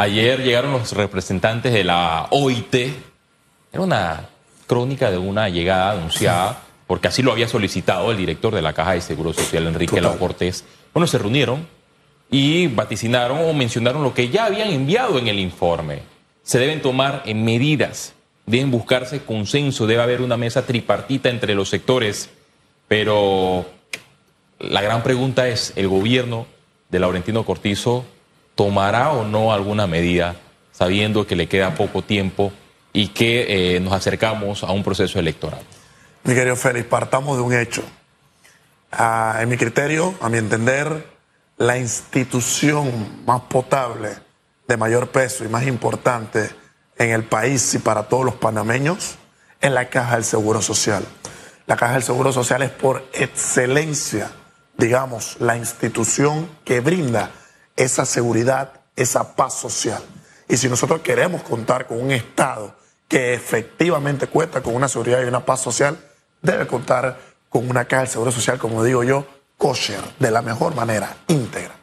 Ayer llegaron los representantes de la OIT. Era una crónica de una llegada anunciada, porque así lo había solicitado el director de la Caja de Seguro Social, Enrique Lau Cortés. Bueno, se reunieron y vaticinaron o mencionaron lo que ya habían enviado en el informe. Se deben tomar medidas, deben buscarse consenso, debe haber una mesa tripartita entre los sectores, pero la gran pregunta es, ¿el gobierno de Laurentino Cortizo tomará o no alguna medida sabiendo que le queda poco tiempo y que eh, nos acercamos a un proceso electoral? Mi querido Félix, partamos de un hecho. Ah, en mi criterio, a mi entender, la institución más potable, de mayor peso y más importante en el país y para todos los panameños es la Caja del Seguro Social. La Caja del Seguro Social es por excelencia, digamos, la institución que brinda esa seguridad, esa paz social. Y si nosotros queremos contar con un Estado que efectivamente cuenta con una seguridad y una paz social, debe contar con una caja del Seguro Social, como digo yo, kosher, de la mejor manera, íntegra.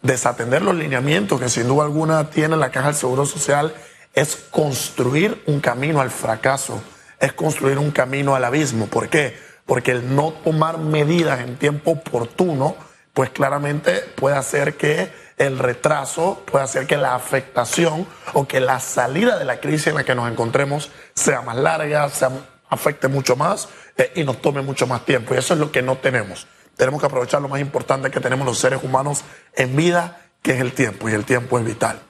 Desatender los lineamientos que sin duda alguna tiene la caja del Seguro Social es construir un camino al fracaso, es construir un camino al abismo. ¿Por qué? Porque el no tomar medidas en tiempo oportuno, pues claramente puede hacer que el retraso, puede hacer que la afectación o que la salida de la crisis en la que nos encontremos sea más larga, se afecte mucho más eh, y nos tome mucho más tiempo. Y eso es lo que no tenemos. Tenemos que aprovechar lo más importante que tenemos los seres humanos en vida, que es el tiempo, y el tiempo es vital.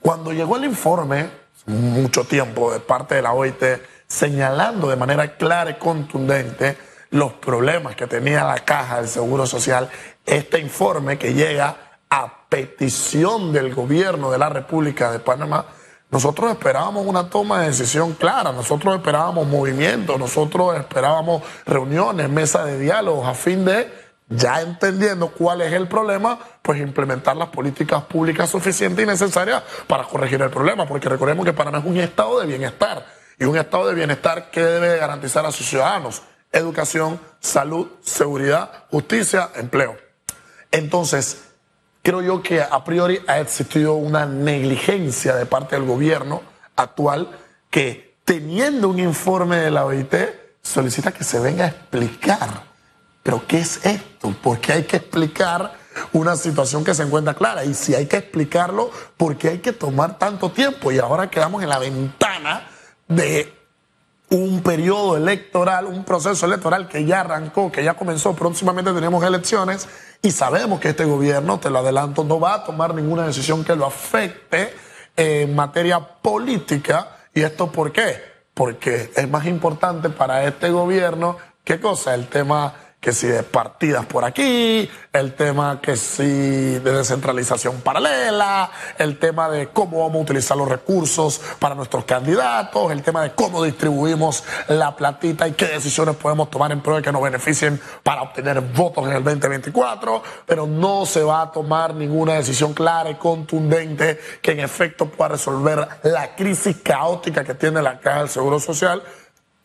Cuando llegó el informe, mucho tiempo de parte de la OIT, señalando de manera clara y contundente los problemas que tenía la caja del Seguro Social, este informe que llega a petición del gobierno de la República de Panamá, nosotros esperábamos una toma de decisión clara, nosotros esperábamos movimiento, nosotros esperábamos reuniones, mesas de diálogos a fin de, ya entendiendo cuál es el problema, pues implementar las políticas públicas suficientes y necesarias para corregir el problema, porque recordemos que Panamá es un estado de bienestar y un estado de bienestar que debe garantizar a sus ciudadanos educación, salud, seguridad, justicia, empleo. Entonces, creo yo que a priori ha existido una negligencia de parte del gobierno actual que teniendo un informe de la OIT solicita que se venga a explicar. Pero ¿qué es esto? ¿Por qué hay que explicar una situación que se encuentra clara? Y si hay que explicarlo, ¿por qué hay que tomar tanto tiempo? Y ahora quedamos en la ventana de un periodo electoral, un proceso electoral que ya arrancó, que ya comenzó, próximamente tenemos elecciones y sabemos que este gobierno, te lo adelanto, no va a tomar ninguna decisión que lo afecte en materia política. ¿Y esto por qué? Porque es más importante para este gobierno, ¿qué cosa? El tema que si de partidas por aquí, el tema que si de descentralización paralela, el tema de cómo vamos a utilizar los recursos para nuestros candidatos, el tema de cómo distribuimos la platita y qué decisiones podemos tomar en pro de que nos beneficien para obtener votos en el 2024, pero no se va a tomar ninguna decisión clara y contundente que en efecto pueda resolver la crisis caótica que tiene la Caja del Seguro Social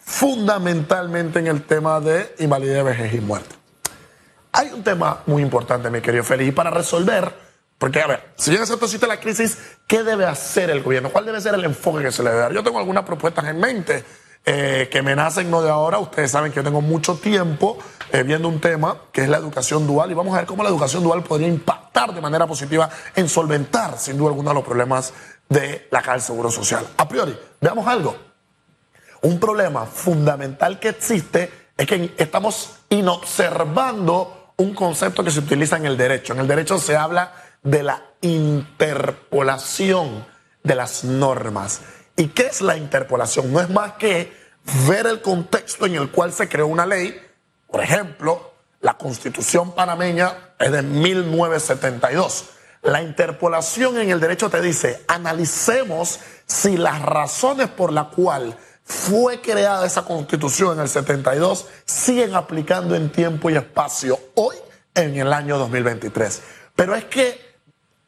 fundamentalmente en el tema de invalidez, vejez y muerte. Hay un tema muy importante, mi querido Félix, y para resolver, porque a ver, si bien acepto existe la crisis, ¿qué debe hacer el gobierno? ¿Cuál debe ser el enfoque que se le debe dar? Yo tengo algunas propuestas en mente eh, que me nacen no de ahora. Ustedes saben que yo tengo mucho tiempo eh, viendo un tema que es la educación dual y vamos a ver cómo la educación dual podría impactar de manera positiva en solventar, sin duda alguna, los problemas de la Caja del Seguro Social. A priori, veamos algo. Un problema fundamental que existe es que estamos inobservando un concepto que se utiliza en el derecho. En el derecho se habla de la interpolación de las normas. ¿Y qué es la interpolación? No es más que ver el contexto en el cual se creó una ley. Por ejemplo, la constitución panameña es de 1972. La interpolación en el derecho te dice, analicemos si las razones por las cuales fue creada esa constitución en el 72, siguen aplicando en tiempo y espacio hoy en el año 2023. Pero es que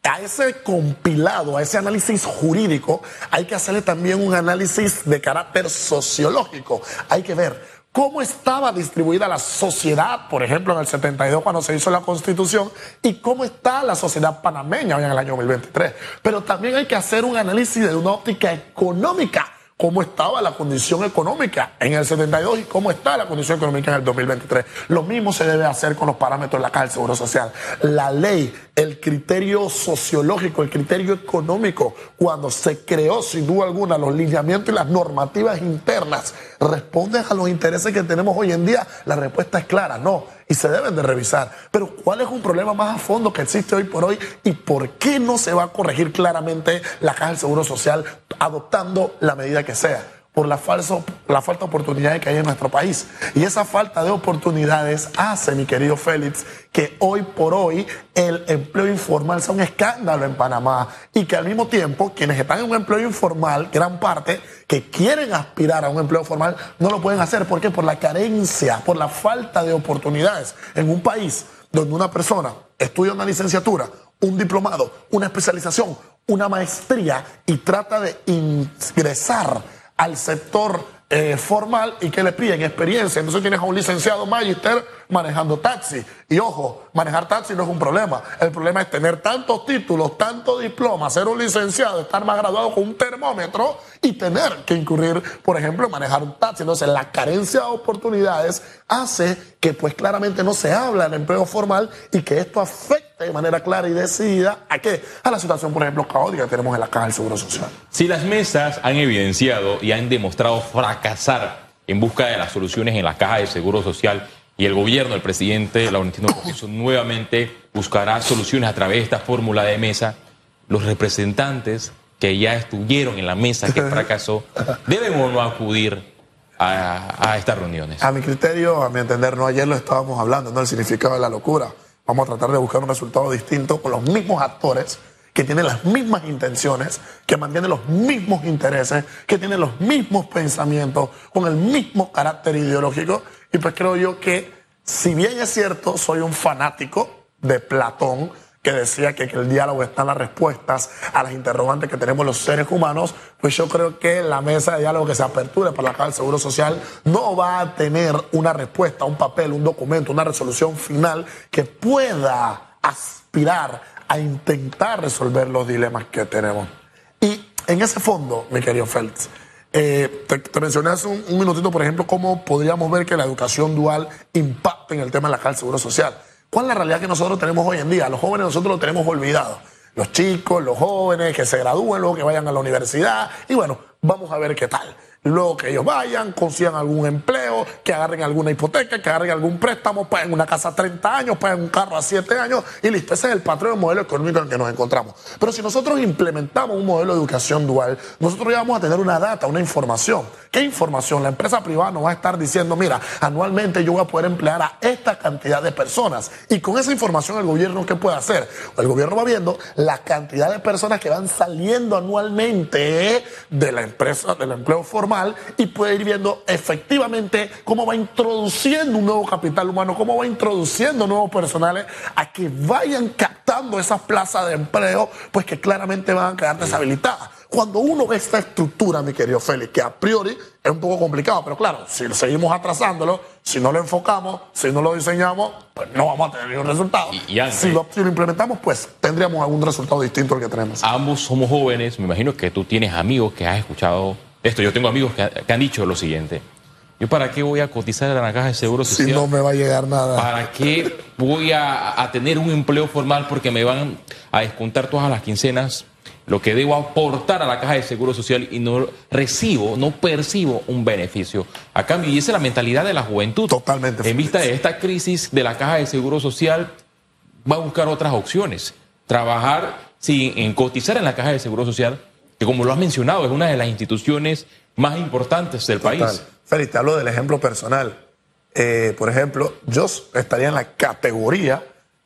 a ese compilado, a ese análisis jurídico, hay que hacerle también un análisis de carácter sociológico. Hay que ver cómo estaba distribuida la sociedad, por ejemplo, en el 72 cuando se hizo la constitución, y cómo está la sociedad panameña hoy en el año 2023. Pero también hay que hacer un análisis de una óptica económica cómo estaba la condición económica en el 72 y cómo está la condición económica en el 2023. Lo mismo se debe hacer con los parámetros de la Caja del Seguro Social. La ley, el criterio sociológico, el criterio económico, cuando se creó sin duda alguna los lineamientos y las normativas internas, responden a los intereses que tenemos hoy en día. La respuesta es clara, no y se deben de revisar. Pero ¿cuál es un problema más a fondo que existe hoy por hoy y por qué no se va a corregir claramente la Caja del Seguro Social adoptando la medida que sea? Por la, falso, la falta de oportunidades que hay en nuestro país. Y esa falta de oportunidades hace, mi querido Félix, que hoy por hoy el empleo informal sea un escándalo en Panamá y que al mismo tiempo quienes están en un empleo informal, gran parte, que quieren aspirar a un empleo formal, no lo pueden hacer. ¿Por qué? Por la carencia, por la falta de oportunidades en un país donde una persona estudia una licenciatura, un diplomado, una especialización, una maestría y trata de ingresar al sector eh, formal y que le piden experiencia. Entonces tienes a un licenciado magister manejando taxi. Y ojo, manejar taxi no es un problema. El problema es tener tantos títulos, tantos diplomas, ser un licenciado, estar más graduado con un termómetro y tener que incurrir, por ejemplo, en manejar un taxi. Entonces la carencia de oportunidades hace que pues claramente no se habla en empleo formal y que esto afecte de manera clara y decidida a qué? A la situación, por ejemplo, caótica que tenemos en la Caja del Seguro Social. Si las mesas han evidenciado y han demostrado fracasar en busca de las soluciones en la Caja de Seguro Social, y el gobierno, el presidente Laurentino Cortizo, nuevamente buscará soluciones a través de esta fórmula de mesa. Los representantes que ya estuvieron en la mesa que fracasó deben o no acudir a, estas reuniones. A mi criterio, a mi entender, no ayer lo estábamos hablando, no el significado de la locura. Vamos a tratar de buscar un resultado distinto con los mismos actores que tienen las mismas intenciones, que mantienen los mismos intereses, que tienen los mismos pensamientos, con el mismo carácter ideológico y pues creo yo que, si bien es cierto, soy un fanático de Platón, que decía que, el diálogo está en las respuestas a las interrogantes que tenemos los seres humanos, pues yo creo que la mesa de diálogo que se aperture para la Caja del Seguro Social no va a tener una respuesta, un papel, un documento, una resolución final que pueda aspirar a intentar resolver los dilemas que tenemos. Y en ese fondo, mi querido Félix, eh, te, mencioné hace un, minutito, por ejemplo, cómo podríamos ver que la educación dual impacta en el tema de la del Seguro Social. ¿Cuál es la realidad que nosotros tenemos hoy en día? Los jóvenes nosotros lo tenemos olvidado. Los chicos, los jóvenes que se gradúen, luego que vayan a la universidad. Y bueno, vamos a ver qué tal luego que ellos vayan, consigan algún empleo, que agarren alguna hipoteca, que agarren algún préstamo, paguen una casa a 30 años, paguen un carro a 7 años y listo. Ese es el patrón del modelo económico en el que nos encontramos. Pero si nosotros implementamos un modelo de educación dual, nosotros ya vamos a tener una data, una información. ¿Qué información? La empresa privada nos va a estar diciendo, mira, anualmente yo voy a poder emplear a esta cantidad de personas. Y con esa información el gobierno, ¿qué puede hacer? El gobierno va viendo la cantidad de personas que van saliendo anualmente de la empresa, del empleo formal y puede ir viendo efectivamente cómo va introduciendo un nuevo capital humano, cómo va introduciendo nuevos personales a que vayan captando esas plazas de empleo, pues que claramente van a quedar deshabilitadas. Cuando uno ve esta estructura, mi querido Félix, que a priori es un poco complicado, pero claro, si seguimos atrasándolo, si no lo enfocamos, si no lo diseñamos, pues no vamos a tener ningún resultado. si, lo, si, lo, implementamos, pues tendríamos algún resultado distinto al que tenemos. Ambos somos jóvenes, me imagino que tú tienes amigos que has escuchado esto. Yo tengo amigos que, han dicho lo siguiente. ¿Yo para qué voy a cotizar en la caja de seguro social? Si no me va a llegar nada. ¿Para qué voy a, tener un empleo formal porque me van a descontar todas las quincenas lo que debo aportar a la caja de seguro social y no recibo, no percibo un beneficio a cambio? Y esa es la mentalidad de la juventud. Totalmente. En vista de esta crisis de la caja de seguro social, va a buscar otras opciones. Trabajar sin en cotizar en la caja de seguro social que como lo has mencionado, es una de las instituciones más importantes del país. Félix, te hablo del ejemplo personal. Eh, por ejemplo, yo estaría en la categoría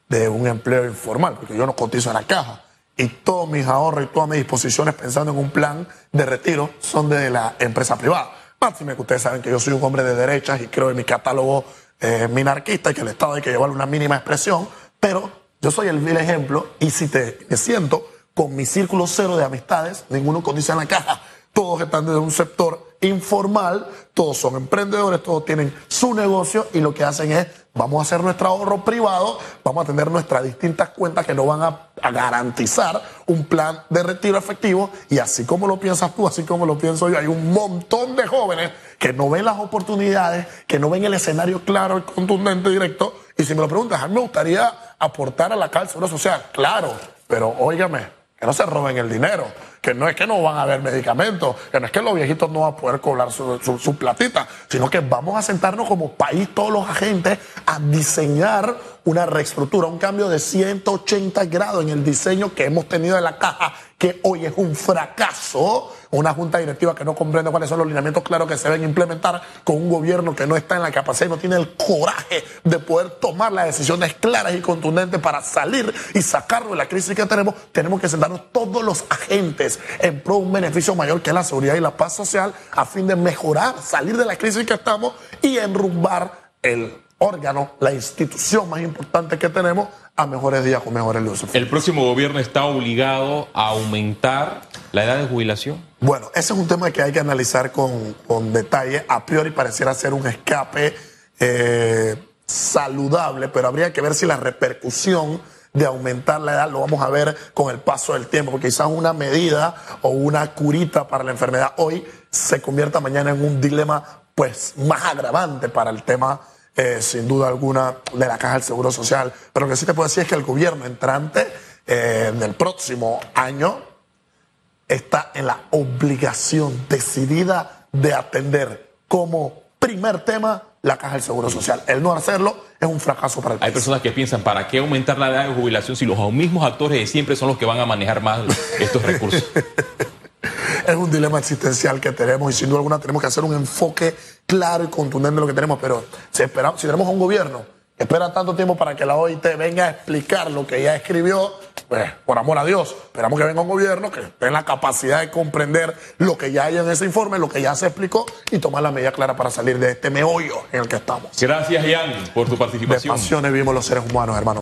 de un empleo informal, porque yo no cotizo en la caja. Y todos mis ahorros y todas mis disposiciones pensando en un plan de retiro son de la empresa privada. Máxime que ustedes saben que yo soy un hombre de derechas y creo en mi catálogo eh, minarquista y que el Estado hay que llevarle una mínima expresión, pero yo soy el vil ejemplo y si te me siento con mi círculo cero de amistades, ninguno cotiza en la caja, todos están desde un sector informal, todos son emprendedores, todos tienen su negocio y lo que hacen es, vamos a hacer nuestro ahorro privado, vamos a tener nuestras distintas cuentas que nos van a, garantizar un plan de retiro efectivo. Y así como lo piensas tú, así como lo pienso yo, hay un montón de jóvenes que no ven las oportunidades, que no ven el escenario claro y contundente directo. Y si me lo preguntas, a mí me gustaría aportar a la cárcel social, claro, pero óigame, que no se roben el dinero, que no es que no van a haber medicamentos, que no es que los viejitos no van a poder cobrar su, su, platita, sino que vamos a sentarnos como país, todos los agentes, a diseñar una reestructura, un cambio de 180 grados en el diseño que hemos tenido de la caja, que hoy es un fracaso, una junta directiva que no comprende cuáles son los lineamientos claros que se deben implementar, con un gobierno que no está en la capacidad y no tiene el coraje de poder tomar las decisiones claras y contundentes para salir y sacarlo de la crisis que tenemos, tenemos que sentarnos todos los agentes en pro de un beneficio mayor que es la seguridad y la paz social a fin de mejorar, salir de la crisis que estamos y enrumbar el órgano, la institución más importante que tenemos a mejores días con mejores luces. ¿El próximo gobierno está obligado a aumentar la edad de jubilación? Bueno, ese es un tema que hay que analizar con, con detalle. A priori pareciera ser un escape eh, saludable, pero habría que ver si la repercusión de aumentar la edad lo vamos a ver con el paso del tiempo, porque quizás una medida o una curita para la enfermedad hoy se convierta mañana en un dilema pues más agravante para el tema eh, sin duda alguna, de la Caja del Seguro Social. Pero lo que sí te puedo decir es que el gobierno entrante eh, del próximo año está en la obligación decidida de atender como primer tema la Caja del Seguro Social. El no hacerlo es un fracaso para el país. Hay personas que piensan, ¿para qué aumentar la edad de jubilación si los mismos actores de siempre son los que van a manejar más estos recursos? es un dilema existencial que tenemos y sin duda alguna tenemos que hacer un enfoque claro y contundente de lo que tenemos. Pero si, esperamos, si tenemos un gobierno que espera tanto tiempo para que la OIT venga a explicar lo que ya escribió, pues por amor a Dios, esperamos que venga un gobierno que tenga la capacidad de comprender lo que ya hay en ese informe, lo que ya se explicó y tomar la medida clara para salir de este meollo en el que estamos. Gracias, Ian, por tu participación. De pasiones vivimos los seres humanos, hermano.